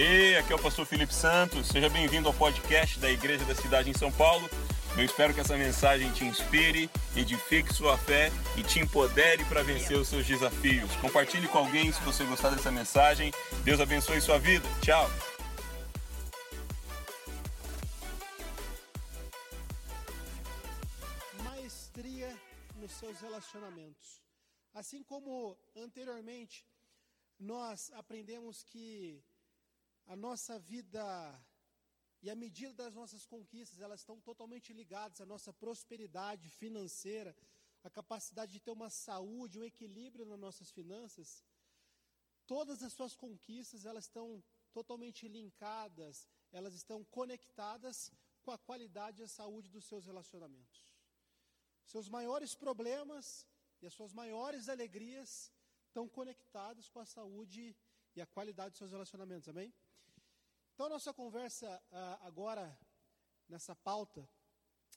Hey, aqui é o pastor Felipe Santos. Seja bem-vindo ao podcast da Igreja da Cidade em São Paulo. Eu espero que essa mensagem te inspire, edifique sua fé e te empodere para vencer os seus desafios. Compartilhe com alguém se você gostar dessa mensagem. Deus abençoe sua vida. Tchau. Maestria nos seus relacionamentos. Assim como anteriormente nós aprendemos que a nossa vida e a medida das nossas conquistas, elas estão totalmente ligadas à nossa prosperidade financeira, a capacidade de ter uma saúde, um equilíbrio nas nossas finanças. Todas as suas conquistas, elas estão totalmente linkadas, elas estão conectadas com a qualidade e a saúde dos seus relacionamentos. Seus maiores problemas e as suas maiores alegrias estão conectados com a saúde e a qualidade dos seus relacionamentos, amém? Então, a nossa conversa uh, agora, nessa pauta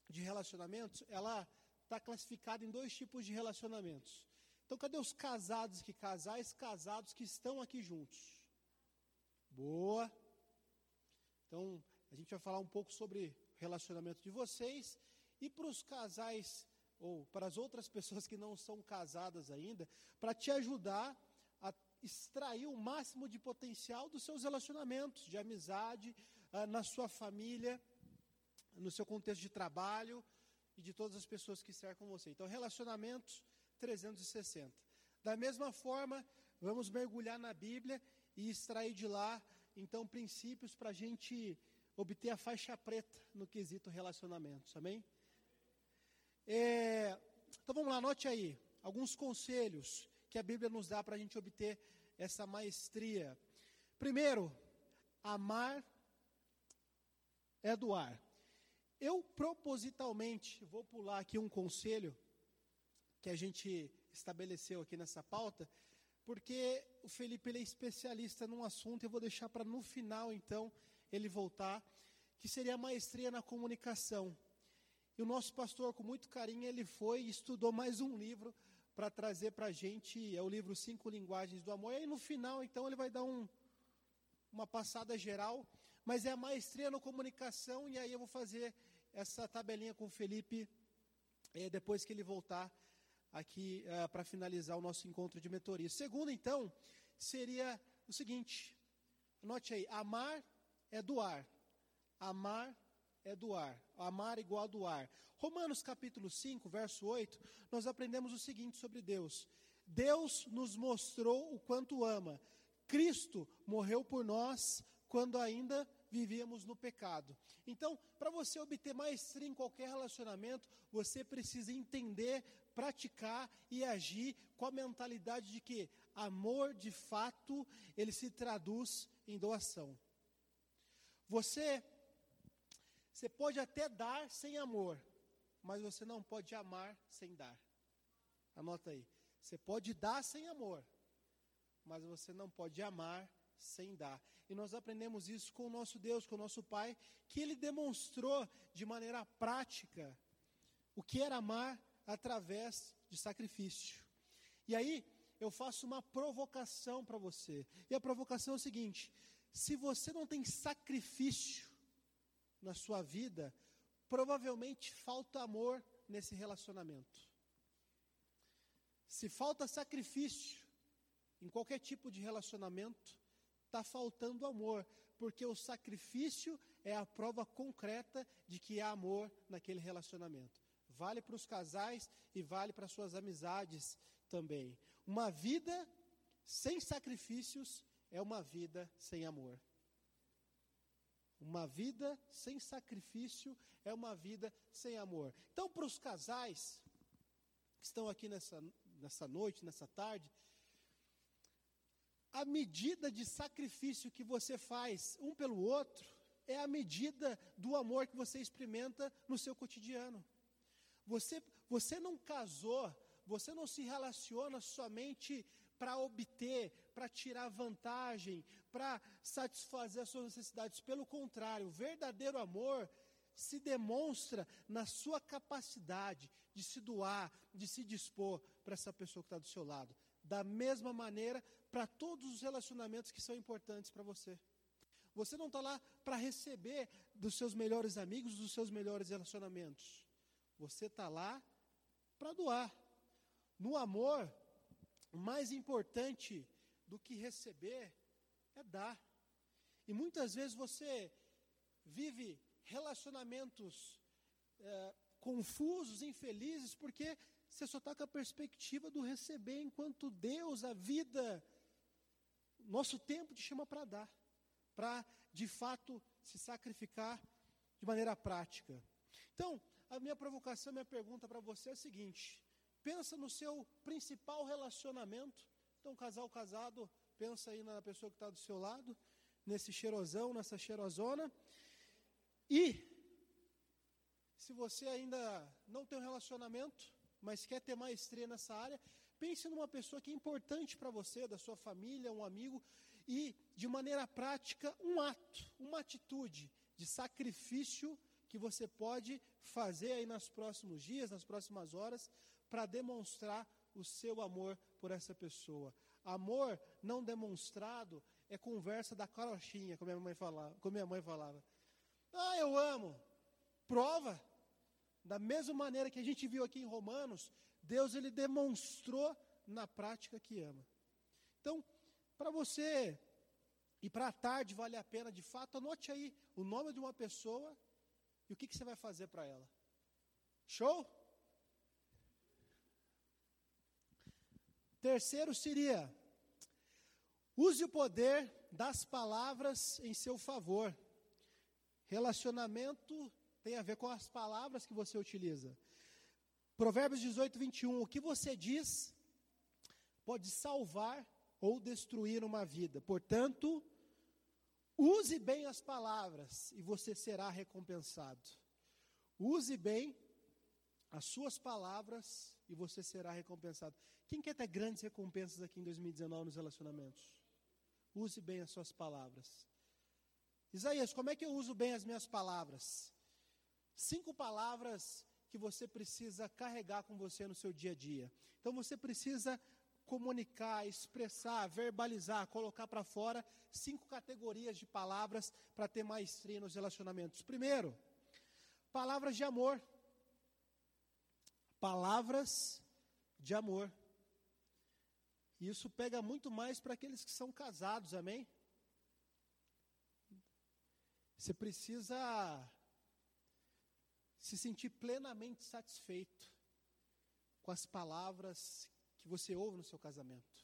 de relacionamentos, ela está classificada em dois tipos de relacionamentos. Então, cadê os casados que casais casados que estão aqui juntos? Boa. Então, a gente vai falar um pouco sobre o relacionamento de vocês e para os casais ou para as outras pessoas que não são casadas ainda, para te ajudar extrair o máximo de potencial dos seus relacionamentos, de amizade, ah, na sua família, no seu contexto de trabalho e de todas as pessoas que cercam você. Então, relacionamentos 360. Da mesma forma, vamos mergulhar na Bíblia e extrair de lá, então, princípios para a gente obter a faixa preta no quesito relacionamentos. Amém? É, então vamos lá, anote aí alguns conselhos que a Bíblia nos dá para a gente obter essa maestria. Primeiro, amar é doar. Eu propositalmente vou pular aqui um conselho que a gente estabeleceu aqui nessa pauta, porque o Felipe ele é especialista num assunto, eu vou deixar para no final então ele voltar, que seria a maestria na comunicação. E o nosso pastor, com muito carinho, ele foi e estudou mais um livro para trazer para a gente, é o livro Cinco Linguagens do Amor. E aí no final, então, ele vai dar um, uma passada geral, mas é a maestria na comunicação, e aí eu vou fazer essa tabelinha com o Felipe é, depois que ele voltar aqui é, para finalizar o nosso encontro de mentoria. Segundo, então, seria o seguinte: note aí, amar é doar. Amar é doar. Amar igual a doar. Romanos capítulo 5, verso 8, nós aprendemos o seguinte sobre Deus: Deus nos mostrou o quanto ama. Cristo morreu por nós quando ainda vivíamos no pecado. Então, para você obter maestria em qualquer relacionamento, você precisa entender, praticar e agir com a mentalidade de que amor, de fato, ele se traduz em doação. Você você pode até dar sem amor, mas você não pode amar sem dar. Anota aí. Você pode dar sem amor, mas você não pode amar sem dar. E nós aprendemos isso com o nosso Deus, com o nosso Pai, que Ele demonstrou de maneira prática o que era amar através de sacrifício. E aí, eu faço uma provocação para você. E a provocação é o seguinte: se você não tem sacrifício na sua vida, provavelmente falta amor nesse relacionamento. Se falta sacrifício em qualquer tipo de relacionamento, está faltando amor, porque o sacrifício é a prova concreta de que há amor naquele relacionamento. Vale para os casais e vale para suas amizades também. Uma vida sem sacrifícios é uma vida sem amor. Uma vida sem sacrifício é uma vida sem amor. Então, para os casais que estão aqui nessa, nessa noite, nessa tarde, a medida de sacrifício que você faz um pelo outro é a medida do amor que você experimenta no seu cotidiano. Você, você não casou, você não se relaciona somente para obter, para tirar vantagem, para satisfazer as suas necessidades. Pelo contrário, o verdadeiro amor se demonstra na sua capacidade de se doar, de se dispor para essa pessoa que está do seu lado. Da mesma maneira, para todos os relacionamentos que são importantes para você. Você não está lá para receber dos seus melhores amigos, dos seus melhores relacionamentos. Você está lá para doar. No amor, o mais importante do que receber é dar. E muitas vezes você vive relacionamentos é, confusos, infelizes, porque você só está com a perspectiva do receber, enquanto Deus, a vida, nosso tempo te chama para dar, para de fato se sacrificar de maneira prática. Então, a minha provocação, minha pergunta para você é a seguinte: pensa no seu principal relacionamento. Então, casal casado, pensa aí na pessoa que está do seu lado, nesse cheirosão, nessa cheirosona. E, se você ainda não tem um relacionamento, mas quer ter maestria nessa área, pense numa pessoa que é importante para você, da sua família, um amigo, e, de maneira prática, um ato, uma atitude de sacrifício que você pode fazer aí nos próximos dias, nas próximas horas, para demonstrar o seu amor por essa pessoa. Amor não demonstrado é conversa da carochinha, como minha mãe falava. Como minha mãe falava. Ah, eu amo. Prova. Da mesma maneira que a gente viu aqui em Romanos, Deus ele demonstrou na prática que ama. Então, para você e para a tarde vale a pena, de fato, anote aí o nome de uma pessoa e o que, que você vai fazer para ela. Show? Terceiro seria, use o poder das palavras em seu favor. Relacionamento tem a ver com as palavras que você utiliza. Provérbios 18, 21. O que você diz pode salvar ou destruir uma vida. Portanto, use bem as palavras e você será recompensado. Use bem as suas palavras e você será recompensado. Quem quer ter grandes recompensas aqui em 2019 nos relacionamentos? Use bem as suas palavras. Isaías, como é que eu uso bem as minhas palavras? Cinco palavras que você precisa carregar com você no seu dia a dia. Então você precisa comunicar, expressar, verbalizar, colocar para fora cinco categorias de palavras para ter maestria nos relacionamentos. Primeiro, palavras de amor. Palavras de amor. Isso pega muito mais para aqueles que são casados, amém? Você precisa se sentir plenamente satisfeito com as palavras que você ouve no seu casamento.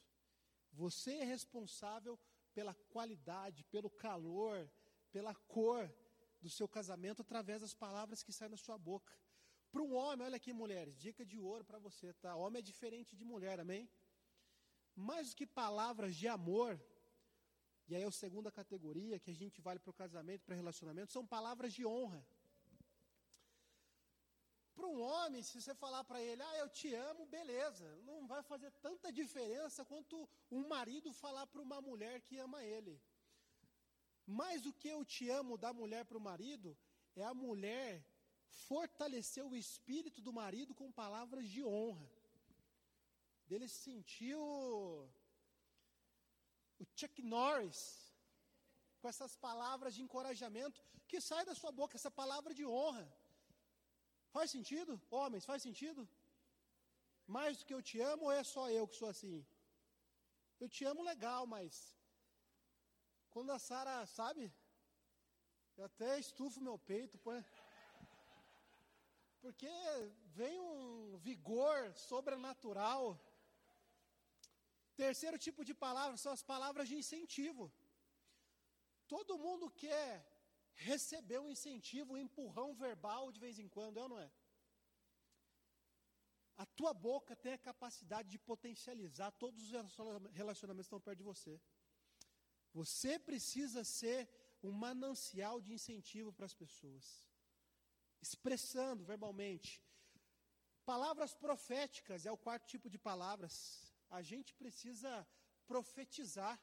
Você é responsável pela qualidade, pelo calor, pela cor do seu casamento através das palavras que saem da sua boca. Para um homem, olha aqui, mulheres, dica de ouro para você, tá? Homem é diferente de mulher, amém? Mais do que palavras de amor, e aí é a segunda categoria que a gente vale para o casamento, para relacionamento, são palavras de honra. Para um homem, se você falar para ele, ah, eu te amo, beleza, não vai fazer tanta diferença quanto um marido falar para uma mulher que ama ele. Mas o que eu te amo da mulher para o marido é a mulher fortalecer o espírito do marido com palavras de honra. Dele sentiu o Chuck Norris com essas palavras de encorajamento que sai da sua boca, essa palavra de honra. Faz sentido? Homens, faz sentido? Mais do que eu te amo ou é só eu que sou assim? Eu te amo legal, mas quando a Sara, sabe? Eu até estufo meu peito, põe, porque vem um vigor sobrenatural. Terceiro tipo de palavra são as palavras de incentivo. Todo mundo quer receber um incentivo, um empurrão verbal de vez em quando, é ou não é? A tua boca tem a capacidade de potencializar todos os relacionamentos que estão perto de você. Você precisa ser um manancial de incentivo para as pessoas, expressando verbalmente. Palavras proféticas é o quarto tipo de palavras. A gente precisa profetizar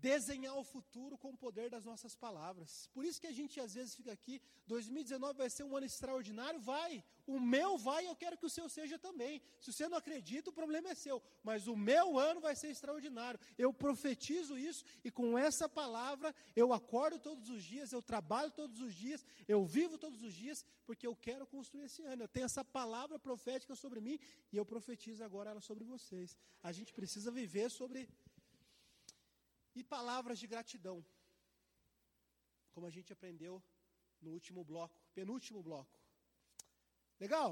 desenhar o futuro com o poder das nossas palavras. Por isso que a gente às vezes fica aqui, 2019 vai ser um ano extraordinário, vai. O meu vai, eu quero que o seu seja também. Se você não acredita, o problema é seu, mas o meu ano vai ser extraordinário. Eu profetizo isso e com essa palavra eu acordo todos os dias, eu trabalho todos os dias, eu vivo todos os dias, porque eu quero construir esse ano. Eu tenho essa palavra profética sobre mim e eu profetizo agora ela sobre vocês. A gente precisa viver sobre e palavras de gratidão. Como a gente aprendeu no último bloco, penúltimo bloco. Legal?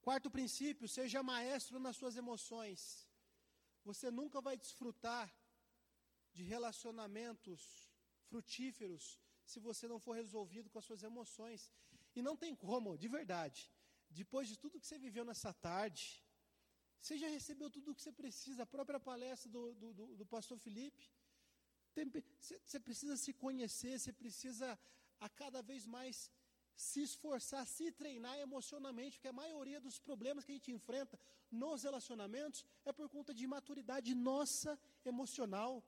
Quarto princípio, seja maestro nas suas emoções. Você nunca vai desfrutar de relacionamentos frutíferos se você não for resolvido com as suas emoções. E não tem como, de verdade. Depois de tudo que você viveu nessa tarde, você já recebeu tudo o que você precisa, a própria palestra do, do, do, do pastor Felipe. Você precisa se conhecer, você precisa a cada vez mais se esforçar, se treinar emocionalmente, porque a maioria dos problemas que a gente enfrenta nos relacionamentos é por conta de imaturidade nossa emocional,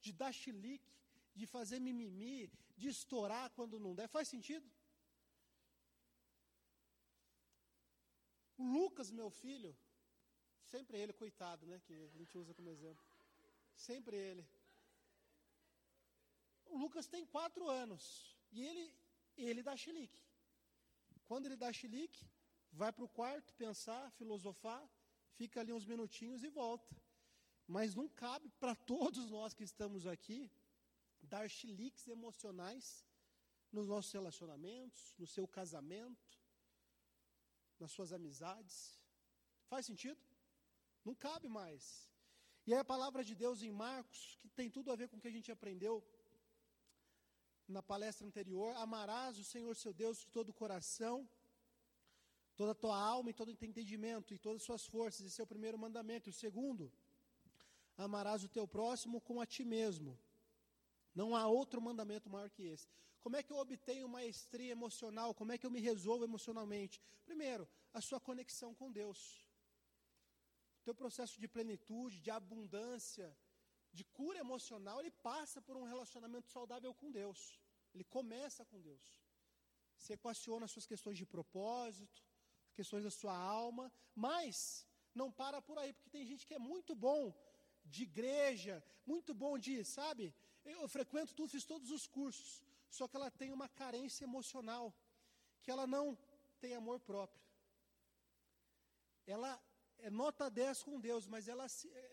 de dar chilique, de fazer mimimi, de estourar quando não der. Faz sentido? O Lucas, meu filho, Sempre ele, coitado, né? Que a gente usa como exemplo. Sempre ele. O Lucas tem quatro anos. E ele, ele dá chilique. Quando ele dá chilique, vai para o quarto pensar, filosofar, fica ali uns minutinhos e volta. Mas não cabe para todos nós que estamos aqui dar chiliques emocionais nos nossos relacionamentos, no seu casamento, nas suas amizades. Faz sentido? Não cabe mais. E é a palavra de Deus em Marcos, que tem tudo a ver com o que a gente aprendeu na palestra anterior: amarás o Senhor seu Deus de todo o coração, toda a tua alma e todo o entendimento e todas as suas forças. Esse é o primeiro mandamento. O segundo, amarás o teu próximo como a ti mesmo. Não há outro mandamento maior que esse. Como é que eu obtenho maestria emocional? Como é que eu me resolvo emocionalmente? Primeiro, a sua conexão com Deus teu processo de plenitude, de abundância, de cura emocional, ele passa por um relacionamento saudável com Deus. Ele começa com Deus. Você equaciona as suas questões de propósito, questões da sua alma, mas não para por aí, porque tem gente que é muito bom de igreja, muito bom de, sabe? Eu frequento tudo, fiz todos os cursos, só que ela tem uma carência emocional, que ela não tem amor próprio. Ela é nota 10 com Deus, mas ela,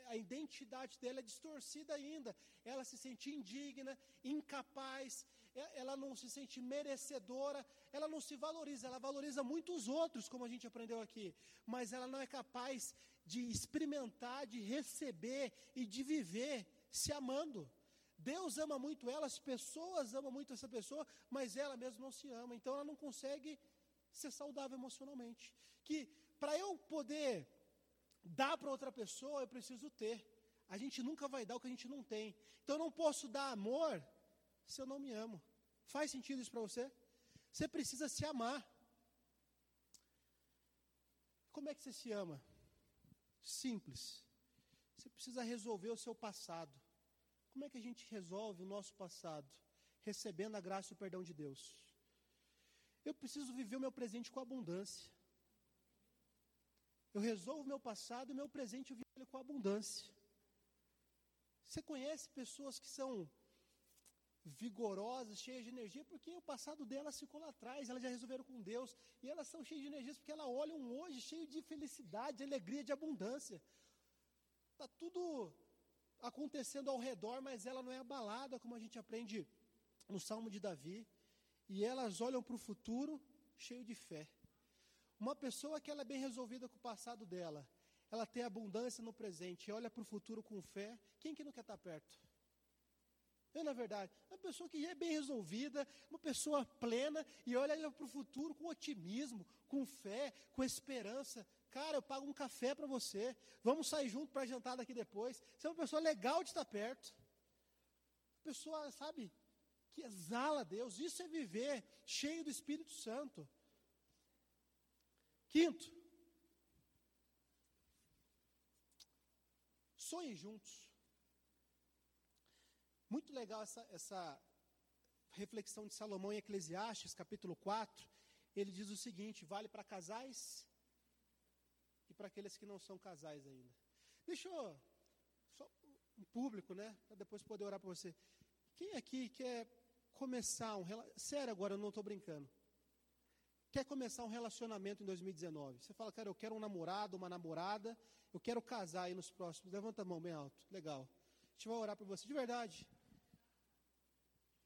a identidade dela é distorcida ainda. Ela se sente indigna, incapaz, ela não se sente merecedora, ela não se valoriza, ela valoriza muito os outros, como a gente aprendeu aqui, mas ela não é capaz de experimentar, de receber e de viver se amando. Deus ama muito ela, as pessoas amam muito essa pessoa, mas ela mesma não se ama, então ela não consegue ser saudável emocionalmente. Que para eu poder dar para outra pessoa, eu preciso ter. A gente nunca vai dar o que a gente não tem. Então eu não posso dar amor se eu não me amo. Faz sentido isso para você? Você precisa se amar. Como é que você se ama? Simples. Você precisa resolver o seu passado. Como é que a gente resolve o nosso passado? Recebendo a graça e o perdão de Deus. Eu preciso viver o meu presente com abundância. Eu resolvo meu passado e meu presente eu vivo com abundância. Você conhece pessoas que são vigorosas, cheias de energia, porque o passado delas ficou lá atrás, elas já resolveram com Deus, e elas são cheias de energia porque elas olham hoje cheio de felicidade, de alegria, de abundância. Está tudo acontecendo ao redor, mas ela não é abalada, como a gente aprende no Salmo de Davi, e elas olham para o futuro cheio de fé. Uma pessoa que ela é bem resolvida com o passado dela, ela tem abundância no presente e olha para o futuro com fé, quem que não quer estar perto? É na verdade, uma pessoa que é bem resolvida, uma pessoa plena e olha para o futuro com otimismo, com fé, com esperança. Cara, eu pago um café para você, vamos sair junto para jantar daqui depois. Você é uma pessoa legal de estar perto. Pessoa, sabe, que exala Deus. Isso é viver cheio do Espírito Santo. Quinto, Sonhem juntos. Muito legal essa, essa reflexão de Salomão em Eclesiastes, capítulo 4. Ele diz o seguinte: vale para casais e para aqueles que não são casais ainda. Deixa eu, só um público, né? Para depois poder orar para você. Quem aqui quer começar um sério agora, eu não estou brincando. Quer começar um relacionamento em 2019? Você fala, cara, eu quero um namorado, uma namorada, eu quero casar aí nos próximos. Levanta a mão bem alto. Legal. A gente vai orar por você. De verdade.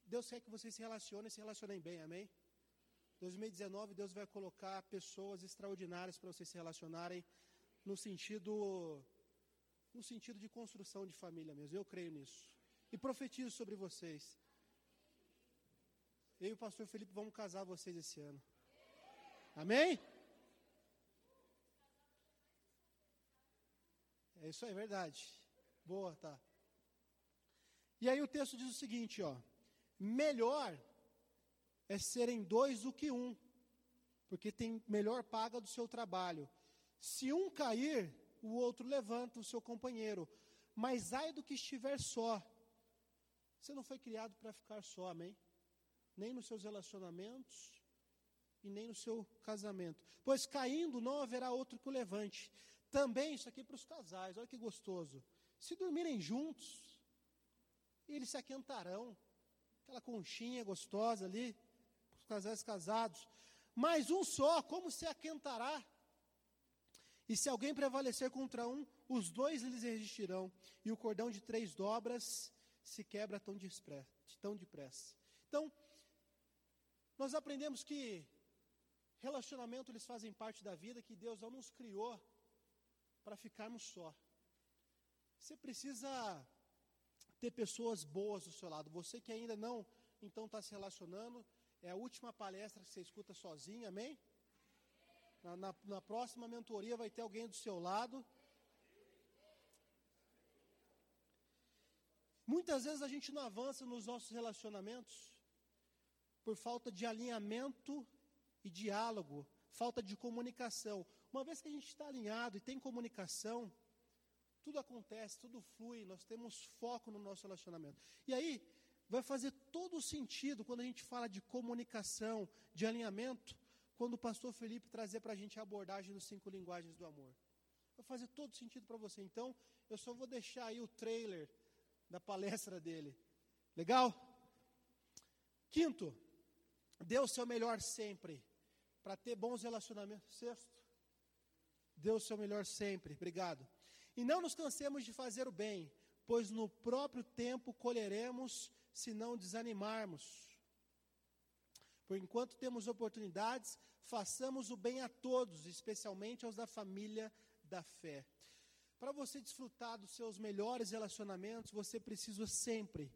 Deus quer que vocês se relacionem e se relacionem bem, amém? 2019, Deus vai colocar pessoas extraordinárias para vocês se relacionarem no sentido no sentido de construção de família mesmo. Eu creio nisso. E profetizo sobre vocês. Eu e o pastor Felipe vamos casar vocês esse ano. Amém? É isso aí, verdade. Boa, tá. E aí o texto diz o seguinte, ó. Melhor é serem dois do que um, porque tem melhor paga do seu trabalho. Se um cair, o outro levanta o seu companheiro. Mas ai do que estiver só. Você não foi criado para ficar só, amém? Nem nos seus relacionamentos e nem no seu casamento. Pois caindo não haverá outro que o levante. Também isso aqui para os casais, olha que gostoso. Se dormirem juntos, eles se aquentarão aquela conchinha gostosa ali, os casais casados. Mas um só, como se aquentará? E se alguém prevalecer contra um, os dois lhes resistirão. E o cordão de três dobras se quebra tão depressa. Então, nós aprendemos que relacionamento eles fazem parte da vida, que Deus não nos criou para ficarmos só. Você precisa ter pessoas boas do seu lado. Você que ainda não, então, está se relacionando, é a última palestra que você escuta sozinho, amém? Na, na, na próxima mentoria vai ter alguém do seu lado. Muitas vezes a gente não avança nos nossos relacionamentos por falta de alinhamento e diálogo, falta de comunicação. Uma vez que a gente está alinhado e tem comunicação, tudo acontece, tudo flui, nós temos foco no nosso relacionamento. E aí, vai fazer todo o sentido quando a gente fala de comunicação, de alinhamento, quando o pastor Felipe trazer para a gente a abordagem dos cinco linguagens do amor. Vai fazer todo sentido para você. Então, eu só vou deixar aí o trailer da palestra dele. Legal? Quinto, dê o seu melhor sempre para ter bons relacionamentos. Sexto, dê o seu melhor sempre. Obrigado. E não nos cansemos de fazer o bem, pois no próprio tempo colheremos se não desanimarmos. Por enquanto temos oportunidades, façamos o bem a todos, especialmente aos da família da fé. Para você desfrutar dos seus melhores relacionamentos, você precisa sempre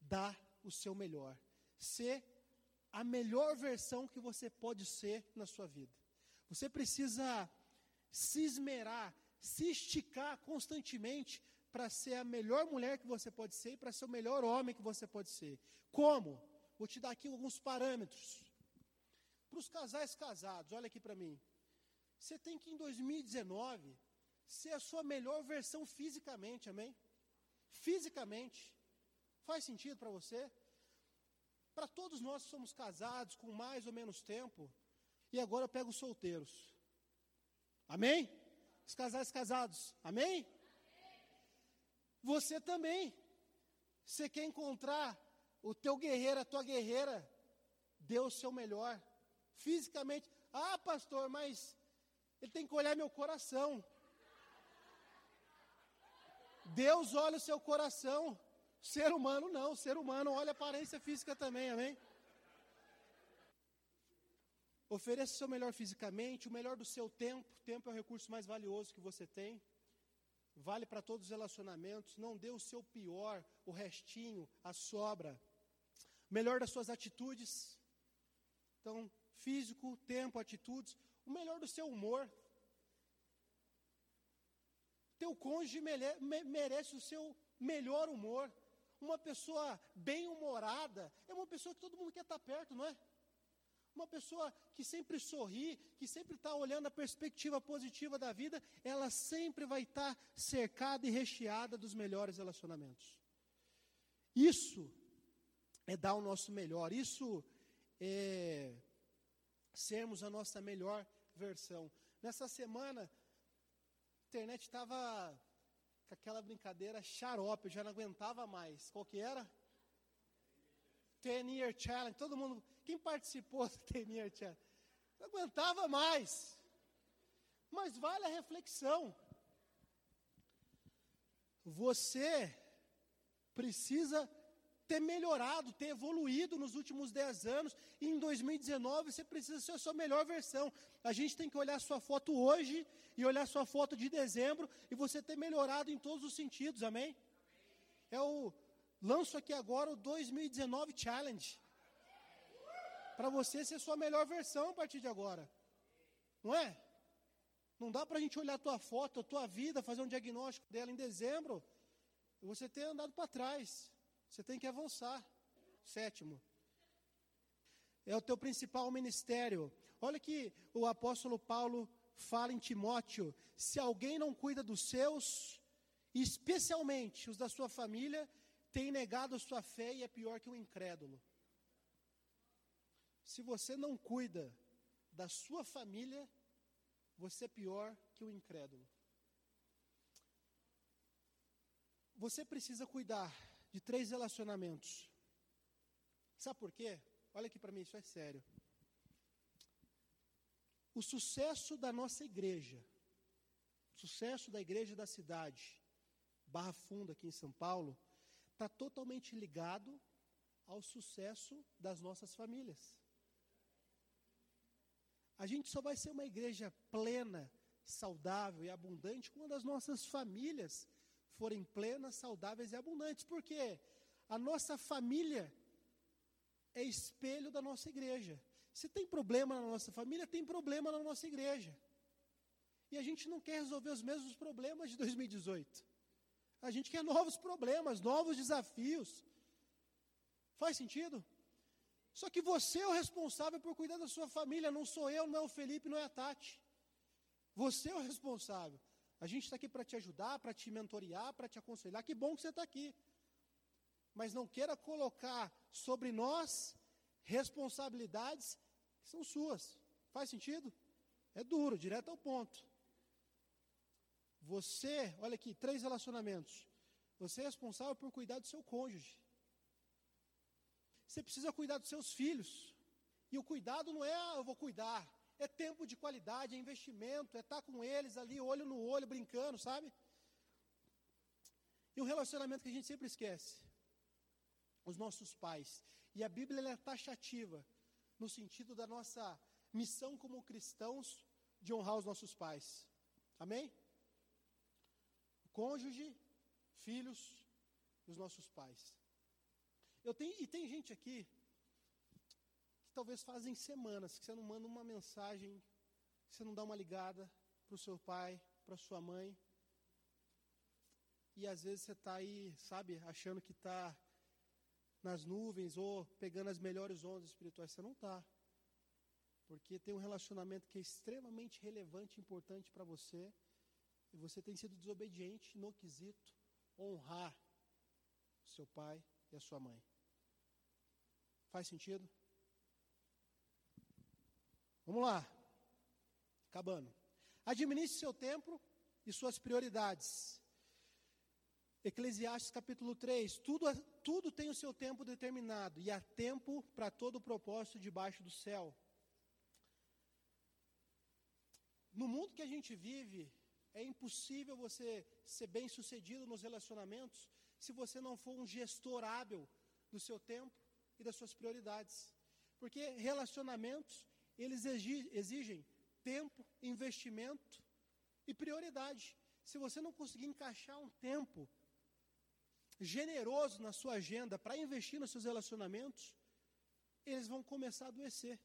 dar o seu melhor. Ser a melhor versão que você pode ser na sua vida. Você precisa se esmerar, se esticar constantemente para ser a melhor mulher que você pode ser e para ser o melhor homem que você pode ser. Como? Vou te dar aqui alguns parâmetros. Para os casais casados, olha aqui para mim. Você tem que em 2019 ser a sua melhor versão fisicamente, amém? Fisicamente. Faz sentido para você? Para todos nós que somos casados com mais ou menos tempo, e agora eu pego os solteiros. Amém? Os casais casados. Amém? Você também. Você quer encontrar o teu guerreiro, a tua guerreira, dê o seu melhor. Fisicamente. Ah, pastor, mas ele tem que olhar meu coração. Deus olha o seu coração. Ser humano não, ser humano olha a aparência física também, amém? Ofereça o seu melhor fisicamente, o melhor do seu tempo. Tempo é o recurso mais valioso que você tem. Vale para todos os relacionamentos. Não dê o seu pior, o restinho, a sobra. O melhor das suas atitudes. Então, físico, tempo, atitudes. O melhor do seu humor. Teu cônjuge merece o seu melhor humor. Uma pessoa bem-humorada é uma pessoa que todo mundo quer estar perto, não é? Uma pessoa que sempre sorri, que sempre está olhando a perspectiva positiva da vida, ela sempre vai estar tá cercada e recheada dos melhores relacionamentos. Isso é dar o nosso melhor, isso é sermos a nossa melhor versão. Nessa semana, a internet estava com aquela brincadeira xarope, eu já não aguentava mais. Qual que era? Ten Year Challenge. Todo mundo, quem participou do Ten Year Challenge? Não aguentava mais. Mas vale a reflexão. Você precisa ter melhorado, ter evoluído nos últimos 10 anos, e em 2019 você precisa ser a sua melhor versão. A gente tem que olhar sua foto hoje e olhar sua foto de dezembro e você ter melhorado em todos os sentidos, amém? É o lanço aqui agora o 2019 Challenge. Para você ser sua melhor versão a partir de agora. Não é? Não dá para a gente olhar a tua foto, a tua vida, fazer um diagnóstico dela em dezembro e você ter andado para trás. Você tem que avançar. Sétimo, é o teu principal ministério. Olha que o apóstolo Paulo fala em Timóteo: se alguém não cuida dos seus, especialmente os da sua família, tem negado a sua fé e é pior que um incrédulo. Se você não cuida da sua família, você é pior que o um incrédulo. Você precisa cuidar de três relacionamentos. Sabe por quê? Olha aqui para mim, isso é sério. O sucesso da nossa igreja, sucesso da igreja da cidade, Barra Funda, aqui em São Paulo, está totalmente ligado ao sucesso das nossas famílias. A gente só vai ser uma igreja plena, saudável e abundante quando as nossas famílias forem plenas, saudáveis e abundantes. Porque a nossa família é espelho da nossa igreja. Se tem problema na nossa família, tem problema na nossa igreja. E a gente não quer resolver os mesmos problemas de 2018. A gente quer novos problemas, novos desafios. Faz sentido? Só que você é o responsável por cuidar da sua família, não sou eu, não é o Felipe, não é a Tati. Você é o responsável. A gente está aqui para te ajudar, para te mentorear, para te aconselhar. Que bom que você está aqui. Mas não queira colocar sobre nós responsabilidades que são suas. Faz sentido? É duro, direto ao ponto. Você, olha aqui, três relacionamentos. Você é responsável por cuidar do seu cônjuge. Você precisa cuidar dos seus filhos. E o cuidado não é, ah, eu vou cuidar é tempo de qualidade, é investimento, é estar com eles ali, olho no olho, brincando, sabe? E um relacionamento que a gente sempre esquece: os nossos pais. E a Bíblia é taxativa, no sentido da nossa missão como cristãos de honrar os nossos pais. Amém? Cônjuge, filhos, os nossos pais. Eu tenho, e tem gente aqui talvez fazem semanas que você não manda uma mensagem, que você não dá uma ligada para o seu pai, para sua mãe. E às vezes você está aí, sabe, achando que está nas nuvens ou pegando as melhores ondas espirituais. Você não está. Porque tem um relacionamento que é extremamente relevante e importante para você. E você tem sido desobediente no quesito honrar seu pai e a sua mãe. Faz sentido? Vamos lá. Acabando. Administre seu tempo e suas prioridades. Eclesiastes capítulo 3. Tudo, tudo tem o seu tempo determinado e há tempo para todo o propósito debaixo do céu. No mundo que a gente vive, é impossível você ser bem sucedido nos relacionamentos se você não for um gestor hábil do seu tempo e das suas prioridades. Porque relacionamentos eles exigem tempo, investimento e prioridade. Se você não conseguir encaixar um tempo generoso na sua agenda para investir nos seus relacionamentos, eles vão começar a adoecer.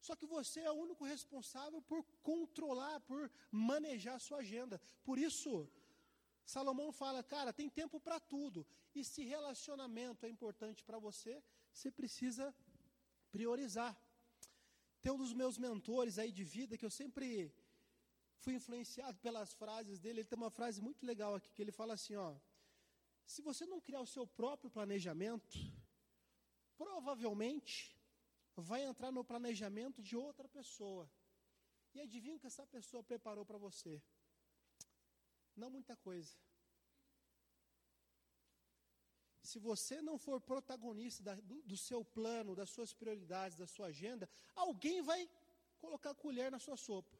Só que você é o único responsável por controlar, por manejar a sua agenda. Por isso, Salomão fala, cara, tem tempo para tudo. E se relacionamento é importante para você, você precisa priorizar. Tem um dos meus mentores aí de vida que eu sempre fui influenciado pelas frases dele. Ele tem uma frase muito legal aqui que ele fala assim, ó: Se você não criar o seu próprio planejamento, provavelmente vai entrar no planejamento de outra pessoa. E adivinha o que essa pessoa preparou para você? Não muita coisa. Se você não for protagonista da, do, do, seu plano, das suas prioridades, da sua agenda, alguém vai colocar colher na sua sopa.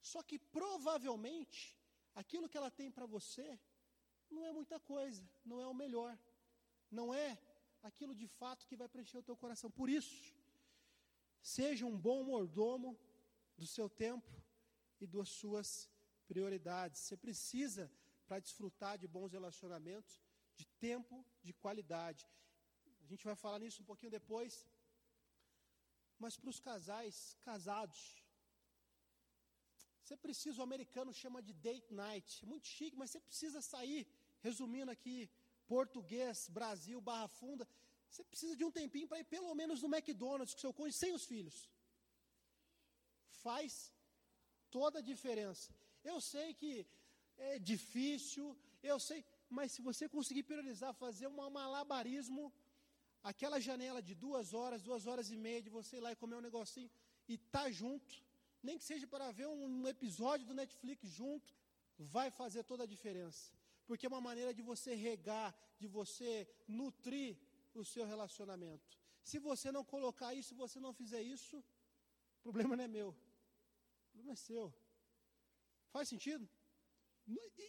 Só que provavelmente aquilo que ela tem para você não é muita coisa, não é o melhor, não é aquilo de fato que vai preencher o teu coração. Por isso, seja um bom mordomo do seu tempo e das suas prioridades. Você precisa, para desfrutar de bons relacionamentos, de tempo de qualidade. A gente vai falar nisso um pouquinho depois. Mas para os casais casados, você precisa, o americano chama de date night. É muito chique, mas você precisa sair, resumindo aqui, português, Brasil, Barra Funda. Você precisa de um tempinho para ir pelo menos no McDonald's com seu cônjuge, sem os filhos. Faz toda a diferença. Eu sei que é difícil, eu sei, mas se você conseguir priorizar, fazer um malabarismo, aquela janela de duas horas, duas horas e meia, de você ir lá e comer um negocinho e tá junto, nem que seja para ver um episódio do Netflix junto, vai fazer toda a diferença. Porque é uma maneira de você regar, de você nutrir o seu relacionamento. Se você não colocar isso, se você não fizer isso, o problema não é meu. O problema é seu. Faz sentido?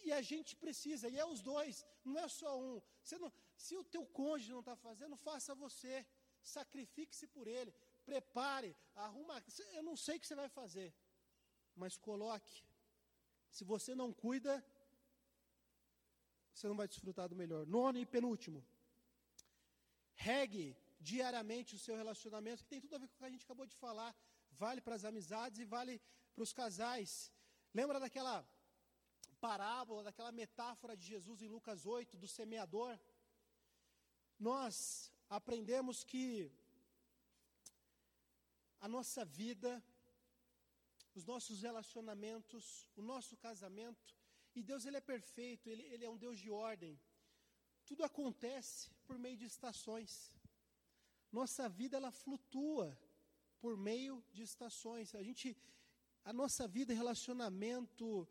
E a gente precisa, e é os dois, não é só um. Não, se o teu cônjuge não está fazendo, faça você. Sacrifique-se por ele prepare, arruma. Eu não sei o que você vai fazer, mas coloque. Se você não cuida, você não vai desfrutar do melhor. Nono e penúltimo. Regue diariamente o seu relacionamento, que tem tudo a ver com o que a gente acabou de falar. Vale para as amizades e vale para os casais. Lembra daquela parábola, daquela metáfora de Jesus em Lucas 8, do semeador? Nós aprendemos que a nossa vida, os nossos relacionamentos, o nosso casamento. E Deus ele é perfeito, ele, ele é um Deus de ordem. Tudo acontece por meio de estações. Nossa vida ela flutua por meio de estações. A gente, a nossa vida, relacionamento,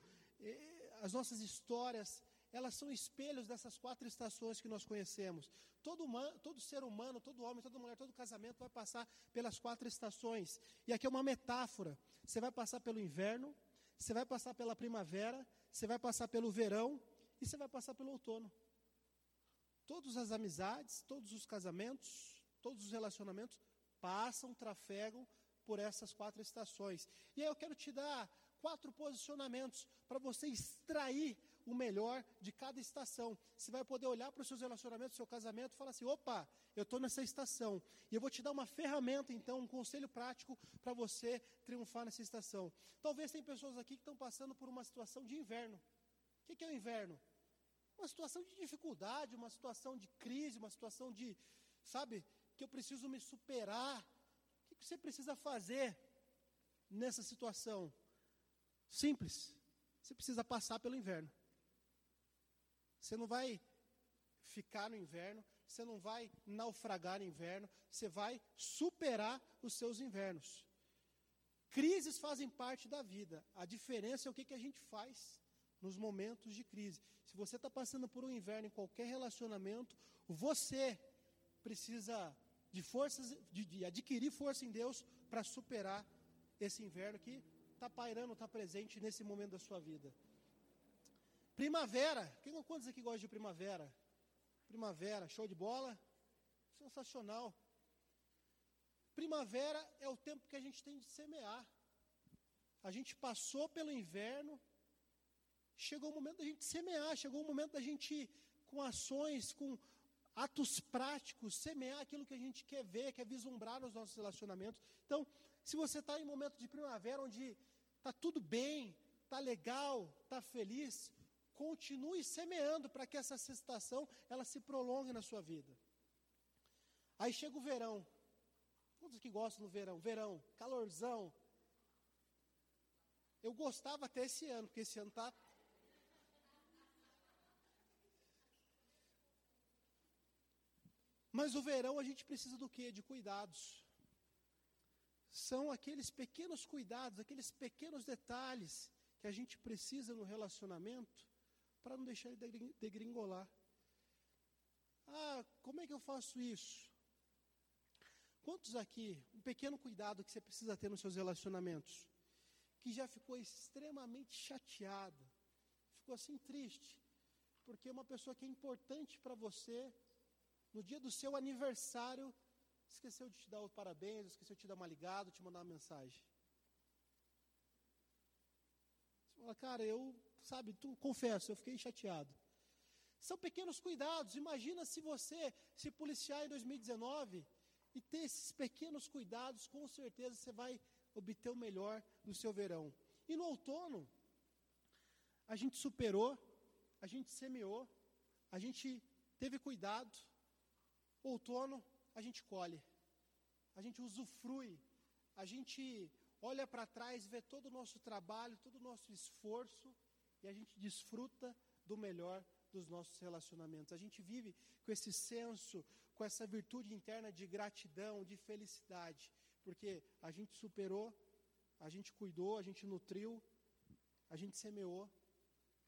as nossas histórias, elas são espelhos dessas quatro estações que nós conhecemos. Todo, humano, todo ser humano, todo homem, toda mulher, todo casamento vai passar pelas quatro estações. E aqui é uma metáfora. Você vai passar pelo inverno, você vai passar pela primavera, você vai passar pelo verão e você vai passar pelo outono. Todas as amizades, todos os casamentos, todos os relacionamentos passam, trafegam por essas quatro estações. E aí eu quero te dar quatro posicionamentos para você extrair o melhor de cada estação. Você vai poder olhar para os seus relacionamentos, seu casamento e falar assim: opa, eu estou nessa estação. E eu vou te dar uma ferramenta, então, um conselho prático para você triunfar nessa estação. Talvez tem pessoas aqui que estão passando por uma situação de inverno. O que, que é o inverno? Uma situação de dificuldade, uma situação de crise, uma situação de, sabe, que eu preciso me superar. O que, que você precisa fazer nessa situação? Simples. Você precisa passar pelo inverno. Você não vai ficar no inverno, você não vai naufragar no inverno, você vai superar os seus invernos. Crises fazem parte da vida. A diferença é o que, que a gente faz nos momentos de crise. Se você está passando por um inverno em qualquer relacionamento, você precisa de forças, de, de adquirir força em Deus para superar esse inverno que está pairando, está presente nesse momento da sua vida. Primavera. Quem, quantos aqui gostam de primavera? Primavera, show de bola? Sensacional. Primavera é o tempo que a gente tem de semear. A gente passou pelo inverno, chegou o momento da gente semear, chegou o momento da gente, com ações, com atos práticos, semear aquilo que a gente quer ver, quer vislumbrar nos nossos relacionamentos. Então, se você está em momento de primavera, onde está tudo bem, está legal, está feliz, continue semeando para que essa estação ela se prolongue na sua vida. Aí chega o verão. Quantos que gostam do verão? Verão, calorzão. Eu gostava até esse ano, porque esse ano está Mas o verão a gente precisa do quê? De cuidados. São aqueles pequenos cuidados, aqueles pequenos detalhes que a gente precisa no relacionamento para não deixar ele degringolar. Ah, como é que eu faço isso? Quantos aqui, um pequeno cuidado que você precisa ter nos seus relacionamentos, que já ficou extremamente chateado, ficou assim triste, porque uma pessoa que é importante para você no dia do seu aniversário, esqueceu de te dar os parabéns, esqueceu de te dar uma ligada, te mandar uma mensagem. Você fala, cara, eu, sabe, tu, confesso, eu fiquei chateado. São pequenos cuidados. Imagina se você se policiar em 2019 e ter esses pequenos cuidados, com certeza você vai obter o melhor do seu verão. E no outono, a gente superou, a gente semeou, a gente teve cuidado, Outono, a gente colhe, a gente usufrui, a gente olha para trás, vê todo o nosso trabalho, todo o nosso esforço e a gente desfruta do melhor dos nossos relacionamentos. A gente vive com esse senso, com essa virtude interna de gratidão, de felicidade, porque a gente superou, a gente cuidou, a gente nutriu, a gente semeou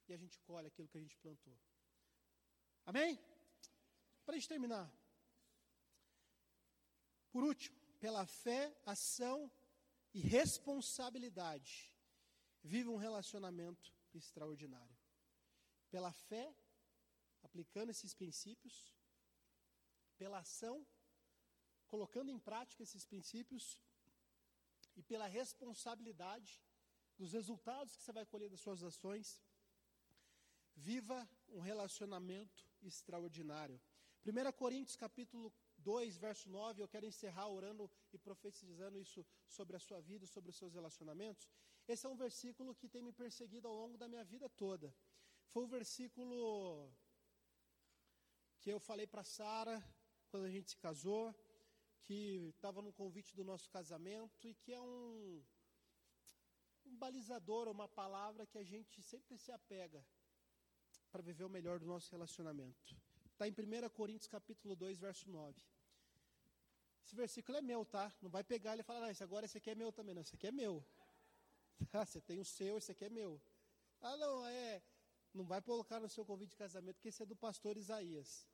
e a gente colhe aquilo que a gente plantou. Amém? Para a gente terminar, por último, pela fé, ação e responsabilidade, viva um relacionamento extraordinário. Pela fé, aplicando esses princípios, pela ação, colocando em prática esses princípios, e pela responsabilidade dos resultados que você vai colher das suas ações, viva um relacionamento extraordinário. 1 Coríntios capítulo 2, verso 9, eu quero encerrar orando e profetizando isso sobre a sua vida, sobre os seus relacionamentos. Esse é um versículo que tem me perseguido ao longo da minha vida toda. Foi o versículo que eu falei para Sara quando a gente se casou, que estava no convite do nosso casamento e que é um, um balizador, uma palavra que a gente sempre se apega para viver o melhor do nosso relacionamento. Está em 1 Coríntios capítulo 2, verso 9. Esse versículo é meu, tá? Não vai pegar ele e falar, ah, esse agora esse aqui é meu também. Não, esse aqui é meu. Ah, você tem o seu, esse aqui é meu. Ah, não, é. Não vai colocar no seu convite de casamento, porque esse é do pastor Isaías.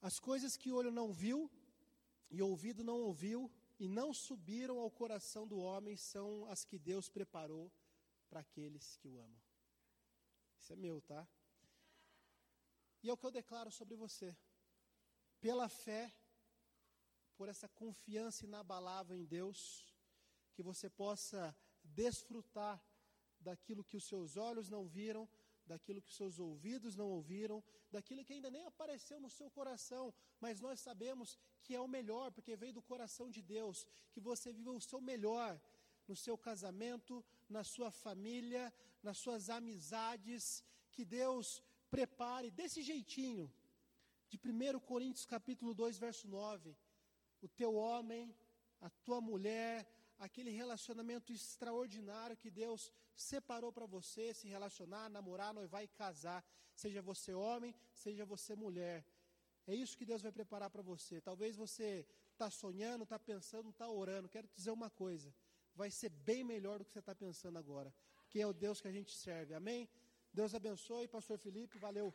As coisas que olho não viu e ouvido não ouviu e não subiram ao coração do homem são as que Deus preparou para aqueles que o amam. Isso é meu, tá? E é o que eu declaro sobre você. Pela fé, por essa confiança inabalável em Deus, que você possa desfrutar daquilo que os seus olhos não viram, daquilo que os seus ouvidos não ouviram, daquilo que ainda nem apareceu no seu coração, mas nós sabemos que é o melhor, porque veio do coração de Deus, que você viva o seu melhor no seu casamento, na sua família, nas suas amizades, que Deus prepare desse jeitinho, de 1 Coríntios capítulo 2, verso 9, o teu homem, a tua mulher, aquele relacionamento extraordinário que Deus separou para você se relacionar, namorar, noivar e casar, seja você homem, seja você mulher. É isso que Deus vai preparar para você. Talvez você está sonhando, está pensando, está orando. Quero te dizer uma coisa: vai ser bem melhor do que você está pensando agora, porque é o Deus que a gente serve. Amém? Deus abençoe, Pastor Felipe. Valeu.